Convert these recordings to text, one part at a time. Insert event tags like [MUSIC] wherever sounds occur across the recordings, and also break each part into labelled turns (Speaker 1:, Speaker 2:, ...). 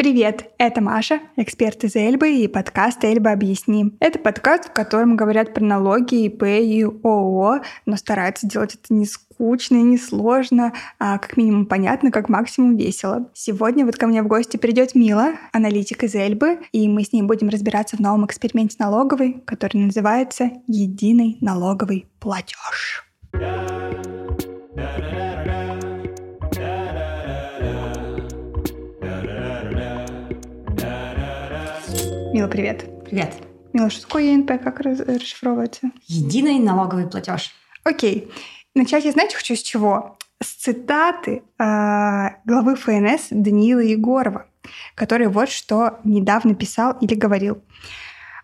Speaker 1: Привет, это Маша, эксперт из Эльбы и подкаст «Эльба объясним». Это подкаст, в котором говорят про налоги, ИП и ООО, но стараются делать это не скучно и не сложно, а как минимум понятно, как максимум весело. Сегодня вот ко мне в гости придет Мила, аналитик из Эльбы, и мы с ней будем разбираться в новом эксперименте налоговой, который называется «Единый налоговый платеж». Мила, привет.
Speaker 2: Привет.
Speaker 1: Мила, что такое ЕНП? Как расшифровывается?
Speaker 2: Единый налоговый платеж.
Speaker 1: Окей. Начать я, знаете, хочу с чего? С цитаты э, главы ФНС Даниила Егорова, который вот что недавно писал или говорил.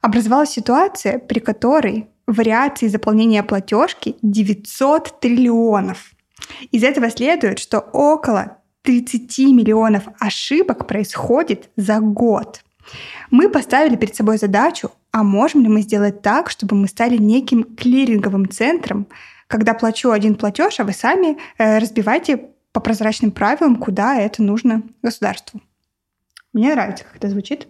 Speaker 1: Образовалась ситуация, при которой вариации заполнения платежки 900 триллионов. Из этого следует, что около 30 миллионов ошибок происходит за год. Мы поставили перед собой задачу, а можем ли мы сделать так, чтобы мы стали неким клиринговым центром, когда плачу один платеж, а вы сами э, разбивайте по прозрачным правилам, куда это нужно государству. Мне нравится, как это звучит.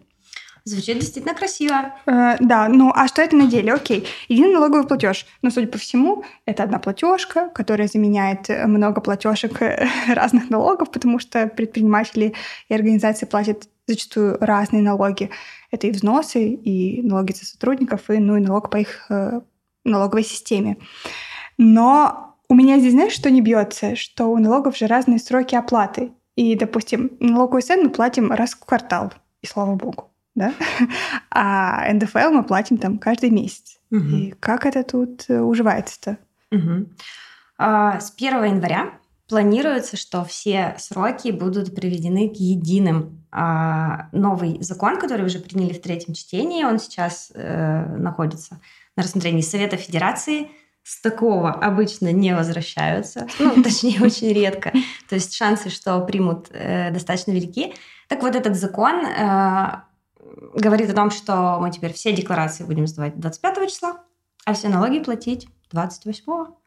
Speaker 2: Звучит действительно красиво.
Speaker 1: Э, да, ну а что это на деле? Окей, единый налоговый платеж. Но, судя по всему, это одна платежка, которая заменяет много платежек э, [LAUGHS] разных налогов, потому что предприниматели и организации платят зачастую разные налоги. Это и взносы, и налоги за сотрудников, и, ну, и налог по их э, налоговой системе. Но у меня здесь, знаешь, что не бьется? Что у налогов же разные сроки оплаты. И, допустим, налоговый СН мы платим раз в квартал, и слава богу, да? [LAUGHS] А НДФЛ мы платим там каждый месяц.
Speaker 2: Угу.
Speaker 1: И как это тут э, уживается-то?
Speaker 2: Угу. А, с 1 января планируется, что все сроки будут приведены к единым. А, новый закон, который уже приняли в третьем чтении, он сейчас э, находится на рассмотрении Совета Федерации. С такого обычно не возвращаются, ну, [LAUGHS] точнее, очень редко. То есть шансы, что примут, э, достаточно велики. Так вот, этот закон э, говорит о том, что мы теперь все декларации будем сдавать 25 числа, а все налоги платить 28.
Speaker 1: Э,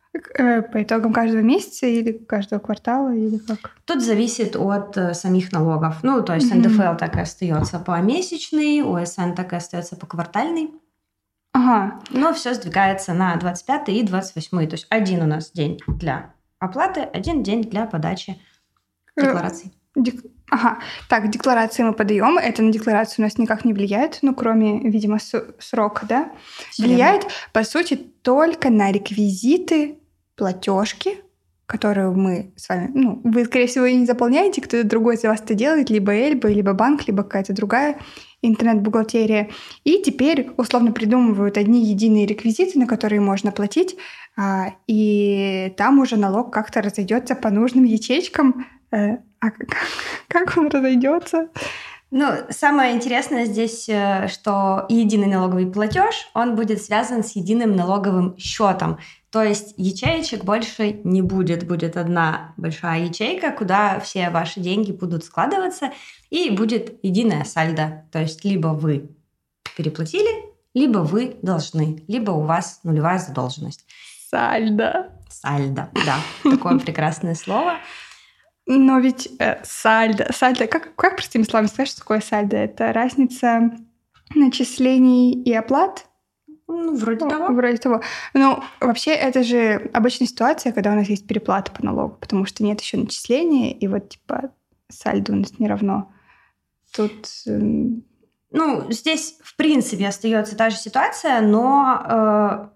Speaker 1: По итогам каждого месяца или каждого квартала, или как?
Speaker 2: Тут зависит от э, самих налогов. Ну, то есть
Speaker 1: Мгм.
Speaker 2: НДФЛ так и остается помесячный, ОСН так и остается поквартальный.
Speaker 1: Ага,
Speaker 2: Но все сдвигается на 25 и 28. То есть один у нас день для оплаты, один день для подачи
Speaker 1: Э,
Speaker 2: деклараций.
Speaker 1: Дек- Ага, так, декларации мы подаем. Это на декларацию у нас никак не влияет, ну, кроме, видимо, срока, да?
Speaker 2: Всё
Speaker 1: Влияет, по сути, только на реквизиты платежки, которую мы с вами, ну, вы, скорее всего, и не заполняете, кто-то другой за вас это делает, либо Эльба, либо банк, либо какая-то другая интернет-бухгалтерия. И теперь условно придумывают одни единые реквизиты, на которые можно платить, а, и там уже налог как-то разойдется по нужным ячейкам. Э, А как, [LAUGHS] как он разойдется?
Speaker 2: Ну, самое интересное здесь, э, что единый налоговый платеж, он будет связан с единым налоговым счетом. То есть ячеечек больше не будет. Будет одна большая ячейка, куда все ваши деньги будут складываться, и будет единая сальдо. То есть либо вы переплатили, либо вы должны, либо у вас нулевая задолженность.
Speaker 1: Сальдо.
Speaker 2: Сальдо, да, такое [LAUGHS] прекрасное слово.
Speaker 1: Но ведь э, сальдо, сальдо, как, как простыми словами сказать, что такое сальдо? Это разница начислений и оплат?
Speaker 2: Ну, вроде
Speaker 1: Ну,
Speaker 2: того.
Speaker 1: Вроде того. Ну, вообще, это же обычная ситуация, когда у нас есть переплата по налогу, потому что нет еще начисления, и вот, типа, сальдо у нас не равно. Тут... эм,
Speaker 2: Ну, здесь, в принципе, остается та же ситуация, но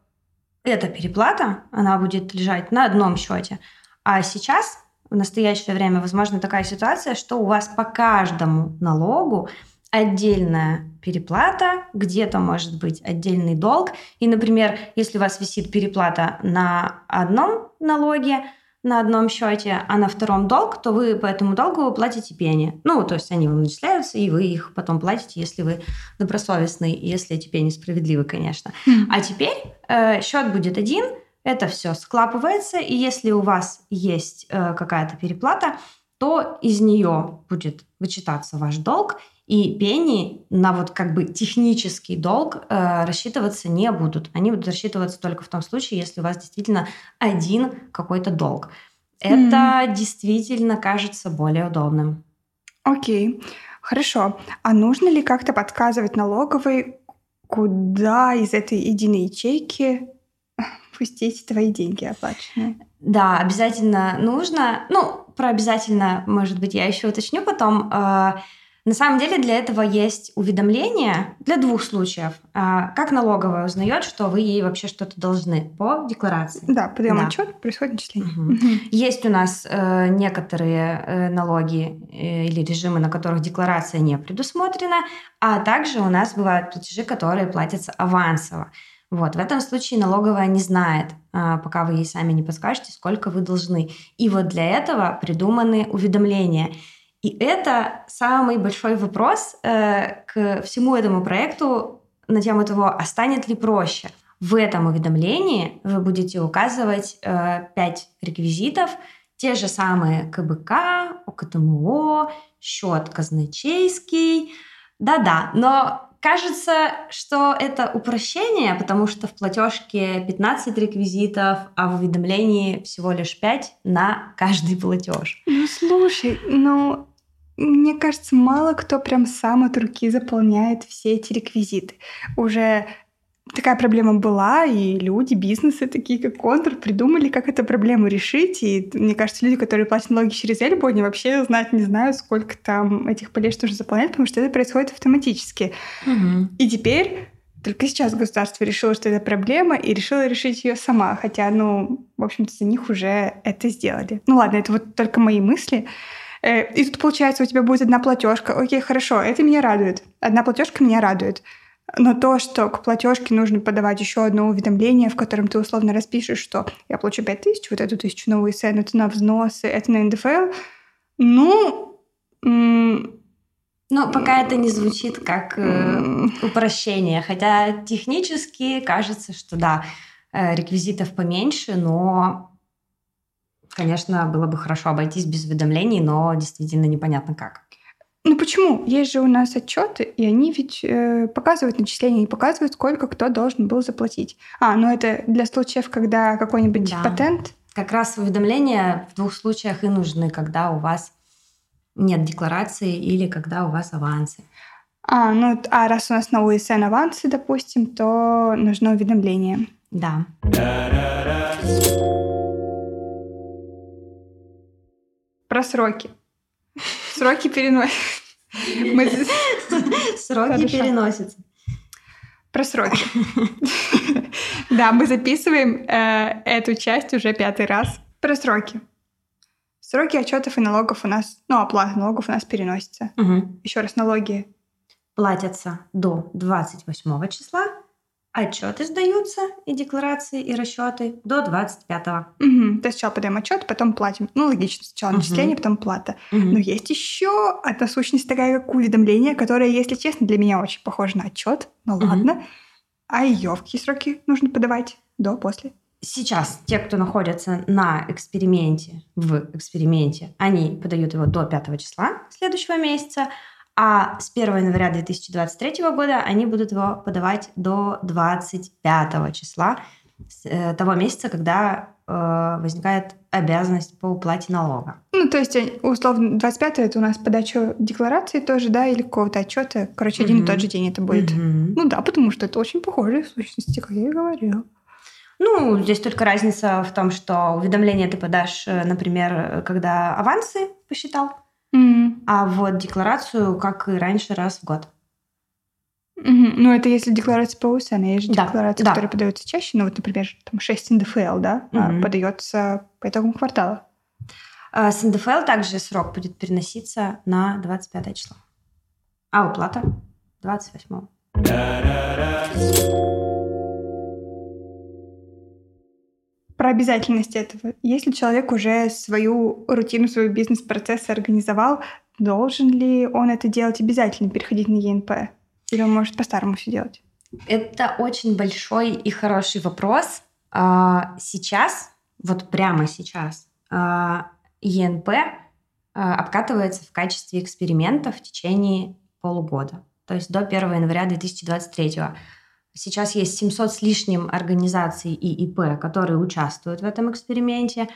Speaker 2: э, эта переплата, она будет лежать на одном счете. А сейчас, в настоящее время, возможно такая ситуация, что у вас по каждому налогу отдельная переплата, где-то может быть отдельный долг. И, например, если у вас висит переплата на одном налоге, на одном счете, а на втором долг, то вы по этому долгу платите пени. Ну, то есть они вам начисляются, и вы их потом платите, если вы добросовестный, если эти пени справедливы, конечно. А теперь э, счет будет один, это все склапывается, и если у вас есть э, какая-то переплата, то из нее будет вычитаться ваш долг, и пени на вот как бы технический долг э, рассчитываться не будут. Они будут рассчитываться только в том случае, если у вас действительно один какой-то долг. Это действительно кажется более удобным.
Speaker 1: Окей. Хорошо. А нужно ли как-то подсказывать налоговой, куда из этой единой ячейки [LAUGHS] пустить твои деньги оплаченные?
Speaker 2: Да, обязательно нужно. Ну, про обязательно, может быть, я еще уточню потом. Э, на самом деле для этого есть уведомление для двух случаев. А, как налоговая узнает, что вы ей вообще что-то должны по декларации?
Speaker 1: Да, подаем да. отчет, происходит начисление.
Speaker 2: Угу. Угу. Есть у нас э, некоторые э, налоги э, или режимы, на которых декларация не предусмотрена, а также у нас бывают платежи, которые платятся авансово. Вот, в этом случае налоговая не знает, э, пока вы ей сами не подскажете, сколько вы должны. И вот для этого придуманы уведомления. И это самый большой вопрос э, к всему этому проекту на тему того, а станет ли проще. В этом уведомлении вы будете указывать э, 5 реквизитов, те же самые КБК, ОКТМО, счет казначейский. Да-да, но кажется, что это упрощение, потому что в платежке 15 реквизитов, а в уведомлении всего лишь 5 на каждый платеж.
Speaker 1: Ну слушай, ну мне кажется, мало кто прям сам от руки заполняет все эти реквизиты. Уже такая проблема была, и люди, бизнесы, такие как Контур, придумали, как эту проблему решить. И мне кажется, люди, которые платят налоги через Эльбу, они вообще знать не знают, сколько там этих полей нужно заполнять, потому что это происходит автоматически.
Speaker 2: Угу.
Speaker 1: И теперь только сейчас государство решило, что это проблема, и решило решить ее сама. Хотя, ну, в общем-то, за них уже это сделали. Ну ладно, это вот только мои мысли. Э, и тут, получается, у тебя будет одна платежка. Окей, хорошо, это меня радует. Одна платежка меня радует. Но то, что к платежке нужно подавать еще одно уведомление, в котором ты условно распишешь, что я получу 5 тысяч, вот эту тысячу на УСН, это на взносы, это на НДФЛ, ну...
Speaker 2: Но пока это не звучит как э, упрощение, хотя технически кажется, что да, э, реквизитов поменьше, но Конечно, было бы хорошо обойтись без уведомлений, но действительно непонятно как.
Speaker 1: Ну почему? Есть же у нас отчеты, и они ведь э, показывают начисления и показывают, сколько кто должен был заплатить. А, ну это для случаев, когда какой-нибудь да. патент.
Speaker 2: Как раз уведомления в двух случаях и нужны, когда у вас нет декларации или когда у вас авансы.
Speaker 1: А, ну а раз у нас на УСН авансы, допустим, то нужно уведомление.
Speaker 2: Да.
Speaker 1: Про сроки. Сроки переносятся.
Speaker 2: Сроки переносятся.
Speaker 1: Про сроки. Да, мы записываем э, эту часть уже пятый раз. Про сроки. Сроки отчетов и налогов у нас, ну, оплата налогов у нас переносится. Еще раз, налоги
Speaker 2: платятся до 28 числа, Отчеты сдаются, и декларации, и расчеты до 25-го.
Speaker 1: Угу. То есть сначала подаем отчет, потом платим. Ну, логично, сначала угу. начисление, потом плата. Угу. Но есть еще одна сущность такая, как уведомление, которое, если честно, для меня очень похоже на отчет. Ну угу. ладно. А ее в какие сроки нужно подавать? До, после?
Speaker 2: Сейчас те, кто находятся на эксперименте, в эксперименте, они подают его до 5 числа следующего месяца, а с 1 января 2023 года они будут его подавать до 25 числа э, того месяца, когда э, возникает обязанность по уплате налога.
Speaker 1: Ну, то есть, э, условно, 25 это у нас подача декларации тоже, да, или какого-то отчета. Короче, один mm-hmm. и тот же день это будет. Mm-hmm. Ну да, потому что это очень похоже в сущности, как я и говорила.
Speaker 2: Ну, здесь только разница в том, что уведомление ты подашь, э, например, когда авансы посчитал,
Speaker 1: Mm.
Speaker 2: А вот декларацию, как и раньше, раз в год.
Speaker 1: Mm-hmm. Ну, это если декларация по УСН. Есть же да. декларация, да. которая подается чаще. Ну, вот, например, там 6 НДФЛ, да, mm-hmm. подается по итогам квартала.
Speaker 2: А с НДФЛ также срок будет переноситься на 25 число. А уплата 28.
Speaker 1: Про обязательность этого. Если человек уже свою рутину, свой бизнес-процесс организовал, должен ли он это делать обязательно, переходить на ЕНП? Или он может по-старому все делать?
Speaker 2: Это очень большой и хороший вопрос. А, сейчас, вот прямо сейчас, а, ЕНП а, обкатывается в качестве эксперимента в течение полугода, то есть до 1 января 2023 года. Сейчас есть 700 с лишним организаций и ИП, которые участвуют в этом эксперименте.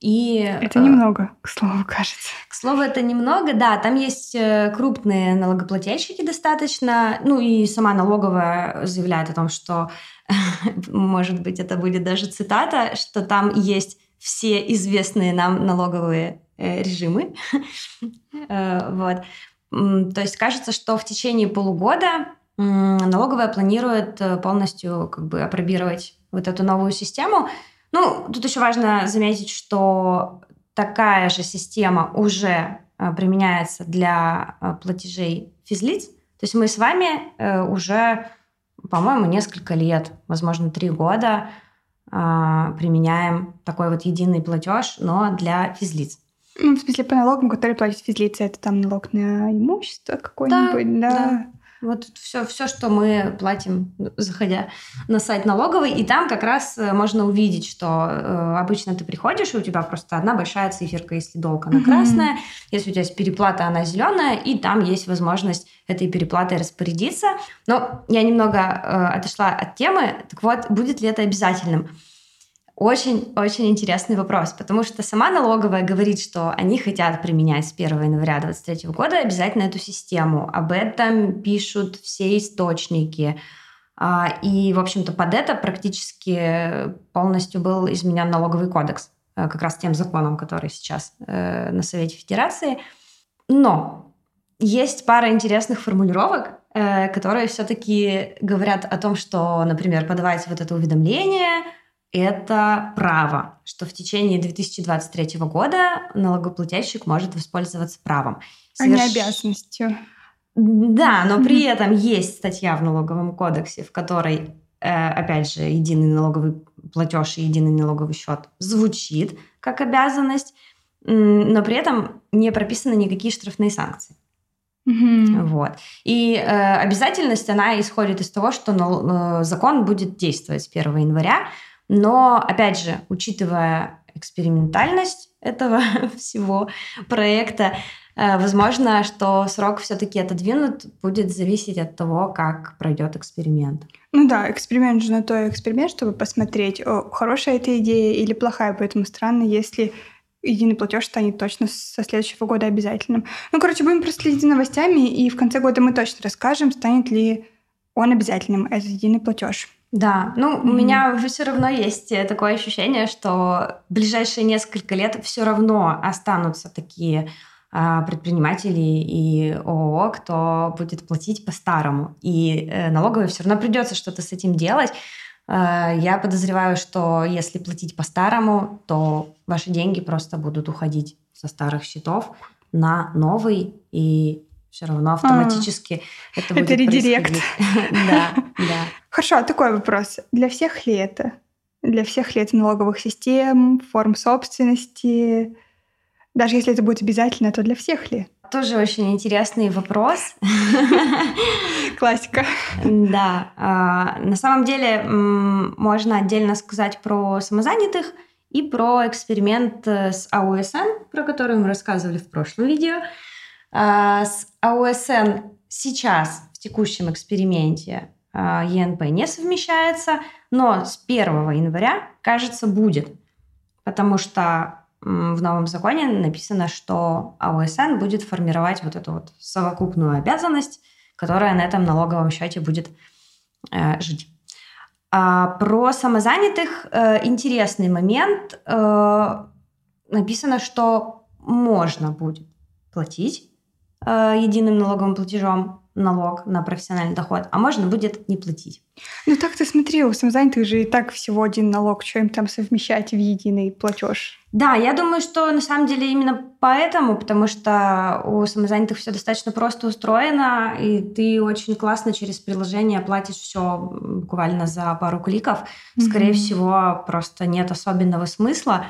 Speaker 2: И,
Speaker 1: это немного, к слову, [LAUGHS] кажется.
Speaker 2: К слову, это немного, да. Там есть э, крупные налогоплательщики достаточно. Ну и сама налоговая заявляет о том, что, [LAUGHS] может быть, это будет даже цитата, что там есть все известные нам налоговые э, режимы. [LAUGHS] Э, вот. То есть кажется, что в течение полугода налоговая планирует полностью как бы опробировать вот эту новую систему. Ну, тут еще важно заметить, что такая же система уже э, применяется для э, платежей физлиц. То есть мы с вами э, уже, по-моему, несколько лет, возможно, три года применяем такой вот единый платеж, но для физлиц.
Speaker 1: Ну, в смысле, по налогам, которые платят физлицы, это там налог на имущество какое-нибудь, да?
Speaker 2: да. Вот все, все, что мы платим, заходя на сайт налоговый, и там как раз э, можно увидеть, что э, обычно ты приходишь, и у тебя просто одна большая циферка, если долг, она красная, mm-hmm. если у тебя есть переплата, она зеленая, и там есть возможность этой переплатой распорядиться. Но я немного э, отошла от темы. Так вот, будет ли это обязательным? Очень-очень интересный вопрос, потому что сама налоговая говорит, что они хотят применять с 1 января 2023 года обязательно эту систему. Об этом пишут все источники. А, и, в общем-то, под это практически полностью был изменен налоговый кодекс, э, как раз тем законом, который сейчас э, на Совете Федерации. Но есть пара интересных формулировок, э, которые все-таки говорят о том, что, например, подавать вот это уведомление – это право, что в течение 2023 года налогоплательщик может воспользоваться правом.
Speaker 1: Соверш... А не обязанностью.
Speaker 2: Да, но при этом есть статья в налоговом кодексе, в которой, э, опять же, единый налоговый платеж и единый налоговый счет звучит как обязанность, но при этом не прописаны никакие штрафные санкции.
Speaker 1: Mm-hmm.
Speaker 2: Вот. И э, обязательность, она исходит из того, что э, закон будет действовать с 1 января, но, опять же, учитывая экспериментальность этого [LAUGHS] всего проекта, э, возможно, что срок все-таки отодвинут, будет зависеть от того, как пройдет эксперимент.
Speaker 1: Ну да, эксперимент же на то эксперимент, чтобы посмотреть, о, хорошая эта идея или плохая, поэтому странно, если единый платеж станет точно со следующего года обязательным. Ну, короче, будем проследить за новостями, и в конце года мы точно расскажем, станет ли он обязательным, этот единый платеж.
Speaker 2: Да, ну mm-hmm. у меня все равно есть э, такое ощущение, что в ближайшие несколько лет все равно останутся такие а, предприниматели и ООО, кто будет платить по-старому. И э, налоговой все равно придется что-то с этим делать. Э, я подозреваю, что если платить по-старому, то ваши деньги просто будут уходить со старых счетов на новый, и все равно автоматически
Speaker 1: а, это будет Это редирект. [LAUGHS]
Speaker 2: Да, да.
Speaker 1: Хорошо, а такой вопрос. Для всех ли это? Для всех ли это налоговых систем, форм собственности? Даже если это будет обязательно, то для всех ли?
Speaker 2: Тоже очень интересный вопрос. [LAUGHS]
Speaker 1: Классика.
Speaker 2: Да. А, на самом деле можно отдельно сказать про самозанятых и про эксперимент с АУСН, про который мы рассказывали в прошлом видео. А, с АУСН сейчас в текущем эксперименте ЕНП не совмещается, но с 1 января, кажется, будет, потому что в новом законе написано, что АУСН будет формировать вот эту вот совокупную обязанность, которая на этом налоговом счете будет э, жить. А про самозанятых э, интересный момент. Э, написано, что можно будет платить э, единым налоговым платежом налог на профессиональный доход, а можно будет не платить.
Speaker 1: Ну так ты смотри, у самозанятых же и так всего один налог, что им там совмещать в единый платеж?
Speaker 2: Да, я думаю, что на самом деле именно поэтому, потому что у самозанятых все достаточно просто устроено, и ты очень классно через приложение платишь все буквально за пару кликов. Скорее mm-hmm. всего, просто нет особенного смысла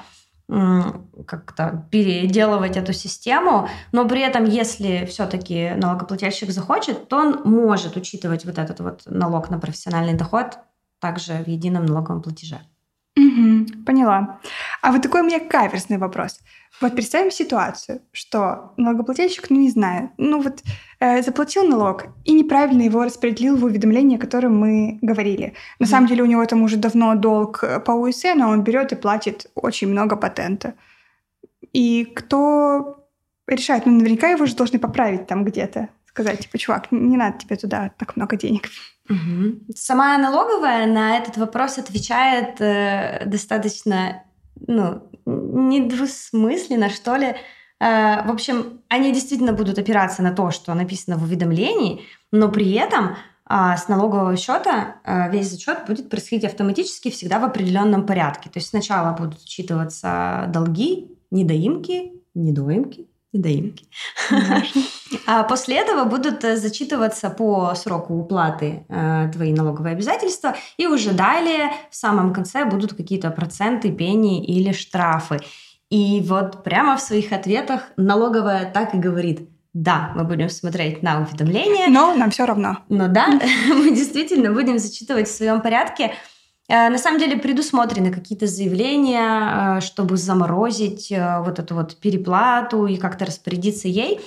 Speaker 2: как-то переделывать эту систему, но при этом, если все-таки налогоплательщик захочет, то он может учитывать вот этот вот налог на профессиональный доход также в едином налоговом платеже.
Speaker 1: Угу, поняла. А вот такой у меня каверсный вопрос. Вот представим ситуацию, что налогоплательщик, ну не знаю, ну вот э, заплатил налог и неправильно его распределил в уведомлении, о котором мы говорили. На mm самом деле у него там уже давно долг по УСН, но он берет и платит очень много патента. И кто решает? Ну, наверняка его же должны поправить там где-то. Сказать, типа, чувак, не надо тебе туда так много денег.
Speaker 2: Угу. Сама налоговая на этот вопрос отвечает э, достаточно, ну, недвусмысленно, что ли. Э, в общем, они действительно будут опираться на то, что написано в уведомлении, но при этом э, с налогового счета э, весь зачет будет происходить автоматически всегда в определенном порядке. То есть сначала будут учитываться долги, недоимки, недоимки, недоимки. [LAUGHS] А после этого будут э, зачитываться по сроку уплаты э, твои налоговые обязательства, и уже далее в самом конце будут какие-то проценты, пени или штрафы. И вот прямо в своих ответах налоговая так и говорит, да, мы будем смотреть на уведомления.
Speaker 1: Но нам все равно.
Speaker 2: Но да, [LAUGHS] [LAUGHS] мы действительно будем зачитывать в своем порядке. Э, на самом деле предусмотрены какие-то заявления, э, чтобы заморозить э, вот эту вот переплату и как-то распорядиться ей.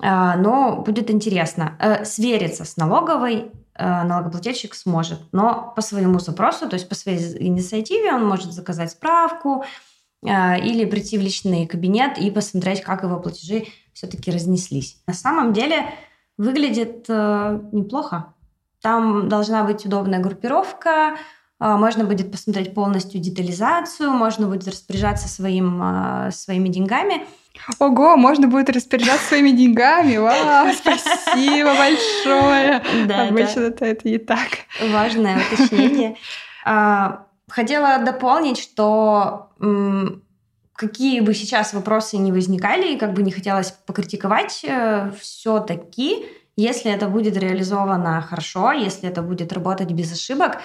Speaker 2: Но будет интересно. Свериться с налоговой налогоплательщик сможет, но по своему запросу, то есть по своей инициативе он может заказать справку или прийти в личный кабинет и посмотреть, как его платежи все-таки разнеслись. На самом деле выглядит неплохо. Там должна быть удобная группировка, можно будет посмотреть полностью детализацию, можно будет распоряжаться своим, а, своими деньгами.
Speaker 1: Ого, можно будет распоряжаться своими деньгами. Вау, [LAUGHS] спасибо большое. Да, Обычно это, это не так.
Speaker 2: Важное уточнение. [LAUGHS] А, хотела дополнить, что какие бы сейчас вопросы не возникали, и как бы не хотелось покритиковать, э, все-таки, если это будет реализовано хорошо, если это будет работать без ошибок,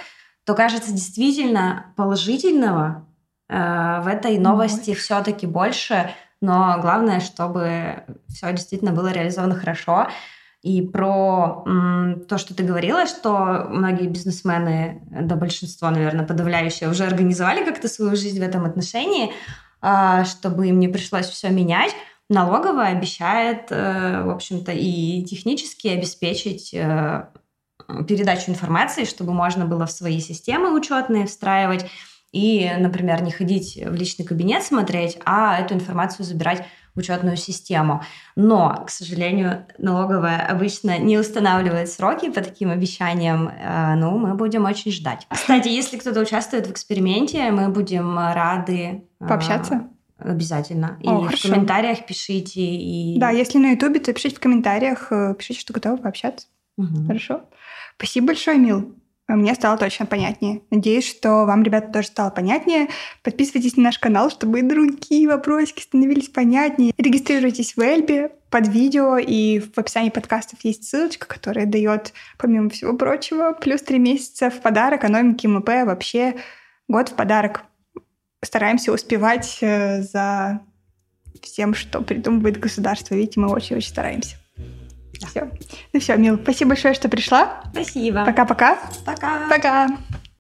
Speaker 2: то кажется действительно положительного э, в этой новости вот. все-таки больше, но главное, чтобы все действительно было реализовано хорошо. И про м, то, что ты говорила, что многие бизнесмены, да большинство, наверное, подавляющее, уже организовали как-то свою жизнь в этом отношении, э, чтобы им не пришлось все менять. Налоговая обещает, э, в общем-то, и технически обеспечить э, передачу информации, чтобы можно было в свои системы учетные встраивать и, например, не ходить в личный кабинет смотреть, а эту информацию забирать в учетную систему. Но, к сожалению, налоговая обычно не устанавливает сроки по таким обещаниям. Э, ну, мы будем очень ждать. Кстати, если кто-то участвует в эксперименте, мы будем рады
Speaker 1: э, пообщаться.
Speaker 2: Обязательно. И О, в хорошо. комментариях пишите. И...
Speaker 1: Да, если на Ютубе, то пишите в комментариях, э, пишите, что готовы пообщаться. Угу. Хорошо. Спасибо большое, Мил. Мне стало точно понятнее. Надеюсь, что вам, ребята, тоже стало понятнее. Подписывайтесь на наш канал, чтобы и другие вопросики становились понятнее. Регистрируйтесь в Эльбе под видео, и в описании подкастов есть ссылочка, которая дает, помимо всего прочего, плюс три месяца в подарок экономики МП. Вообще год в подарок. Стараемся успевать э, за всем, что придумывает государство. Видите, мы очень-очень стараемся. Все. Ну все, Мил, спасибо большое, что пришла.
Speaker 2: Спасибо.
Speaker 1: Пока-пока.
Speaker 2: Пока.
Speaker 1: Пока.